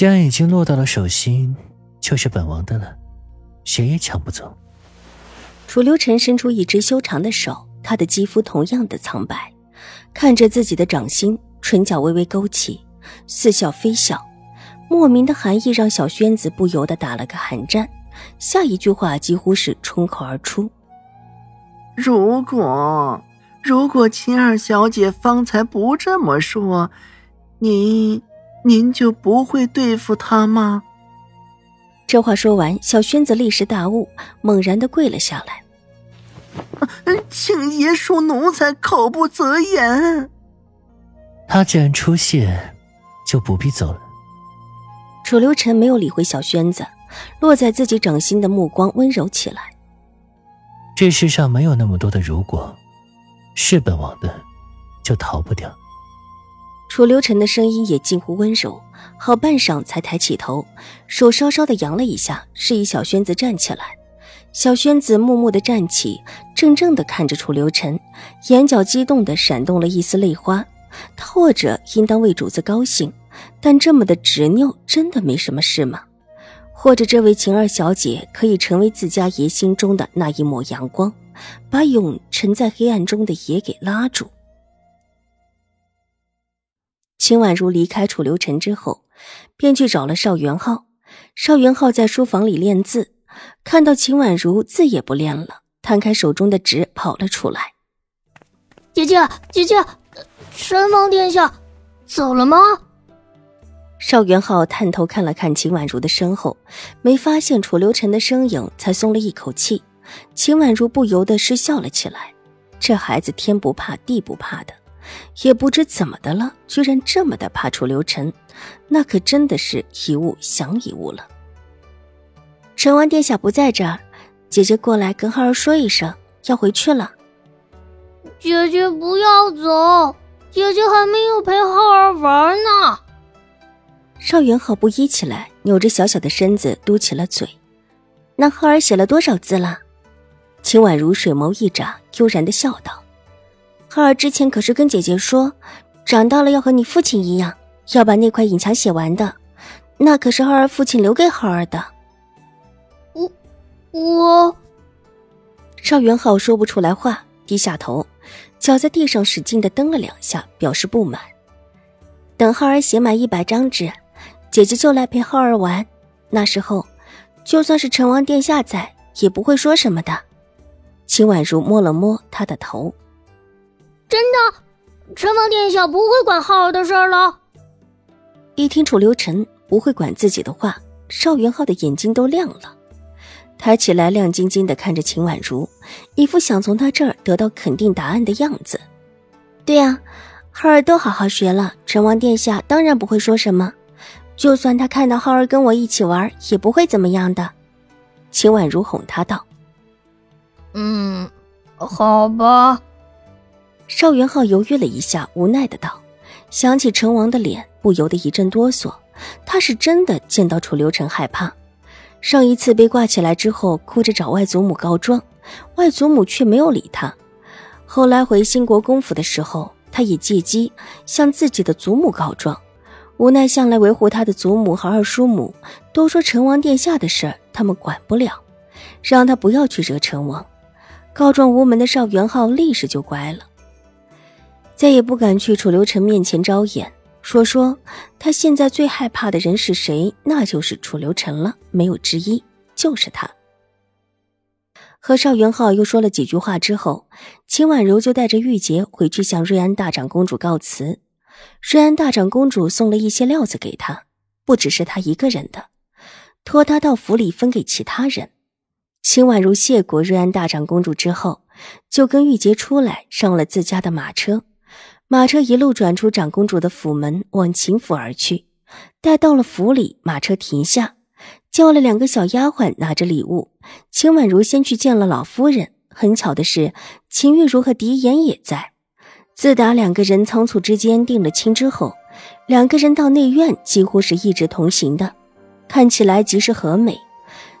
既然已经落到了手心，就是本王的了，谁也抢不走。楚留臣伸出一只修长的手，他的肌肤同样的苍白，看着自己的掌心，唇角微微勾起，似笑非笑。莫名的寒意让小轩子不由得打了个寒战，下一句话几乎是冲口而出：“如果，如果秦二小姐方才不这么说，您，您就不会对付他吗？”这话说完，小轩子立时大悟，猛然的跪了下来：“请爷恕奴才口不择言。”他既然出现，就不必走了。楚留臣没有理会小轩子，落在自己掌心的目光温柔起来。这世上没有那么多的如果，是本王的，就逃不掉。楚留臣的声音也近乎温柔，好半晌才抬起头，手稍稍的扬了一下，示意小轩子站起来。小轩子木木的站起，怔怔的看着楚留臣，眼角激动的闪动了一丝泪花。他或者应当为主子高兴。但这么的执拗，真的没什么事吗？或者这位晴儿小姐可以成为自家爷心中的那一抹阳光，把永沉在黑暗中的爷给拉住？秦婉如离开楚留臣之后，便去找了邵元浩。邵元浩在书房里练字，看到秦婉如字也不练了，摊开手中的纸跑了出来：“姐姐，姐姐，神王殿下走了吗？”邵元浩探头看了看秦婉如的身后，没发现楚留臣的身影，才松了一口气。秦婉如不由得失笑了起来，这孩子天不怕地不怕的，也不知怎么的了，居然这么的怕楚留臣，那可真的是一物降一物了。陈王殿下不在这儿，姐姐过来跟浩儿说一声，要回去了。姐姐不要走，姐姐还没有陪浩儿玩呢。邵元浩不依起来，扭着小小的身子，嘟起了嘴。那浩儿写了多少字了？秦婉如水眸一眨，悠然的笑道：“浩儿之前可是跟姐姐说，长大了要和你父亲一样，要把那块隐墙写完的。那可是浩儿父亲留给浩儿的。”我，我。赵元浩说不出来话，低下头，脚在地上使劲的蹬了两下，表示不满。等浩儿写满一百张纸。姐姐就来陪浩儿玩，那时候，就算是成王殿下在，也不会说什么的。秦婉如摸了摸他的头，真的，陈王殿下不会管浩儿的事儿了。一听楚留臣不会管自己的话，邵元浩的眼睛都亮了，抬起来亮晶晶的看着秦婉如，一副想从他这儿得到肯定答案的样子。对呀，浩儿都好好学了，陈王殿下当然不会说什么。就算他看到浩儿跟我一起玩，也不会怎么样的。秦婉如哄他道：“嗯，好吧。”邵元浩犹豫了一下，无奈的道：“想起成王的脸，不由得一阵哆嗦。他是真的见到楚留臣害怕。上一次被挂起来之后，哭着找外祖母告状，外祖母却没有理他。后来回兴国公府的时候，他也借机向自己的祖母告状。”无奈，向来维护他的祖母和二叔母都说成王殿下的事儿他们管不了，让他不要去惹成王。告状无门的邵元浩立时就乖了，再也不敢去楚留臣面前招眼，说说他现在最害怕的人是谁，那就是楚留臣了，没有之一，就是他。和邵元浩又说了几句话之后，秦婉柔就带着玉洁回去向瑞安大长公主告辞。瑞安大长公主送了一些料子给他，不只是他一个人的，托他到府里分给其他人。秦婉如谢过瑞安大长公主之后，就跟玉洁出来，上了自家的马车。马车一路转出长公主的府门，往秦府而去。待到了府里，马车停下，叫了两个小丫鬟拿着礼物。秦婉如先去见了老夫人。很巧的是，秦玉茹和狄言也在。自打两个人仓促之间定了亲之后，两个人到内院几乎是一直同行的，看起来极是和美，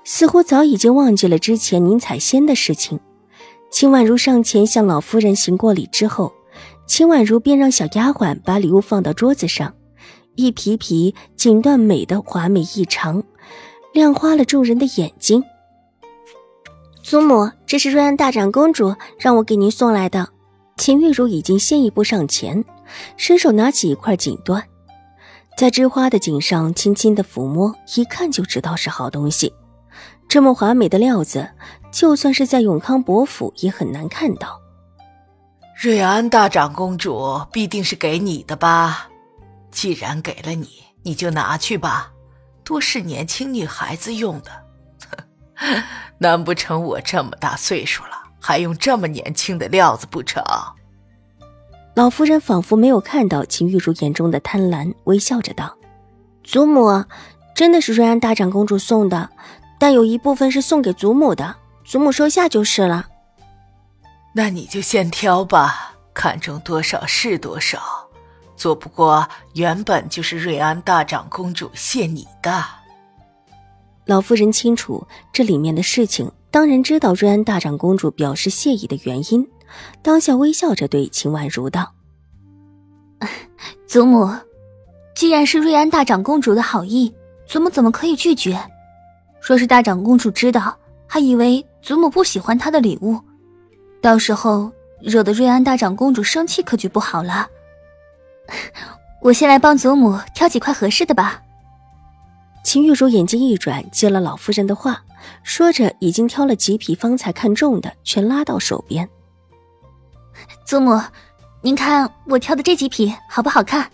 似乎早已经忘记了之前宁采仙的事情。秦婉如上前向老夫人行过礼之后，秦婉如便让小丫鬟把礼物放到桌子上，一匹匹锦缎美的华美异常，亮花了众人的眼睛。祖母，这是瑞安大长公主让我给您送来的。秦玉茹已经先一步上前，伸手拿起一块锦缎，在织花的锦上轻轻的抚摸，一看就知道是好东西。这么华美的料子，就算是在永康伯府也很难看到。瑞安大长公主必定是给你的吧？既然给了你，你就拿去吧，多是年轻女孩子用的。难不成我这么大岁数了，还用这么年轻的料子不成？老夫人仿佛没有看到秦玉茹眼中的贪婪，微笑着道：“祖母，真的是瑞安大长公主送的，但有一部分是送给祖母的，祖母收下就是了。”那你就先挑吧，看中多少是多少，做不过原本就是瑞安大长公主谢你的。老夫人清楚这里面的事情，当然知道瑞安大长公主表示谢意的原因，当下微笑着对秦婉如道：“祖母，既然是瑞安大长公主的好意，祖母怎么可以拒绝？若是大长公主知道，还以为祖母不喜欢她的礼物，到时候惹得瑞安大长公主生气，可就不好了。我先来帮祖母挑几块合适的吧。”秦玉茹眼睛一转，接了老夫人的话，说着已经挑了几匹方才看中的，全拉到手边。祖母，您看我挑的这几匹好不好看？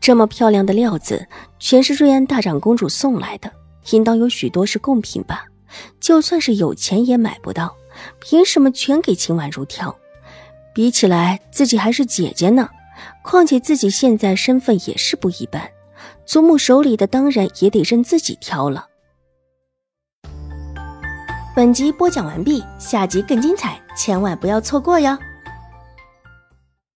这么漂亮的料子，全是瑞安大长公主送来的，应当有许多是贡品吧？就算是有钱也买不到，凭什么全给秦婉如挑？比起来，自己还是姐姐呢。况且自己现在身份也是不一般。祖母手里的当然也得任自己挑了。本集播讲完毕，下集更精彩，千万不要错过哟。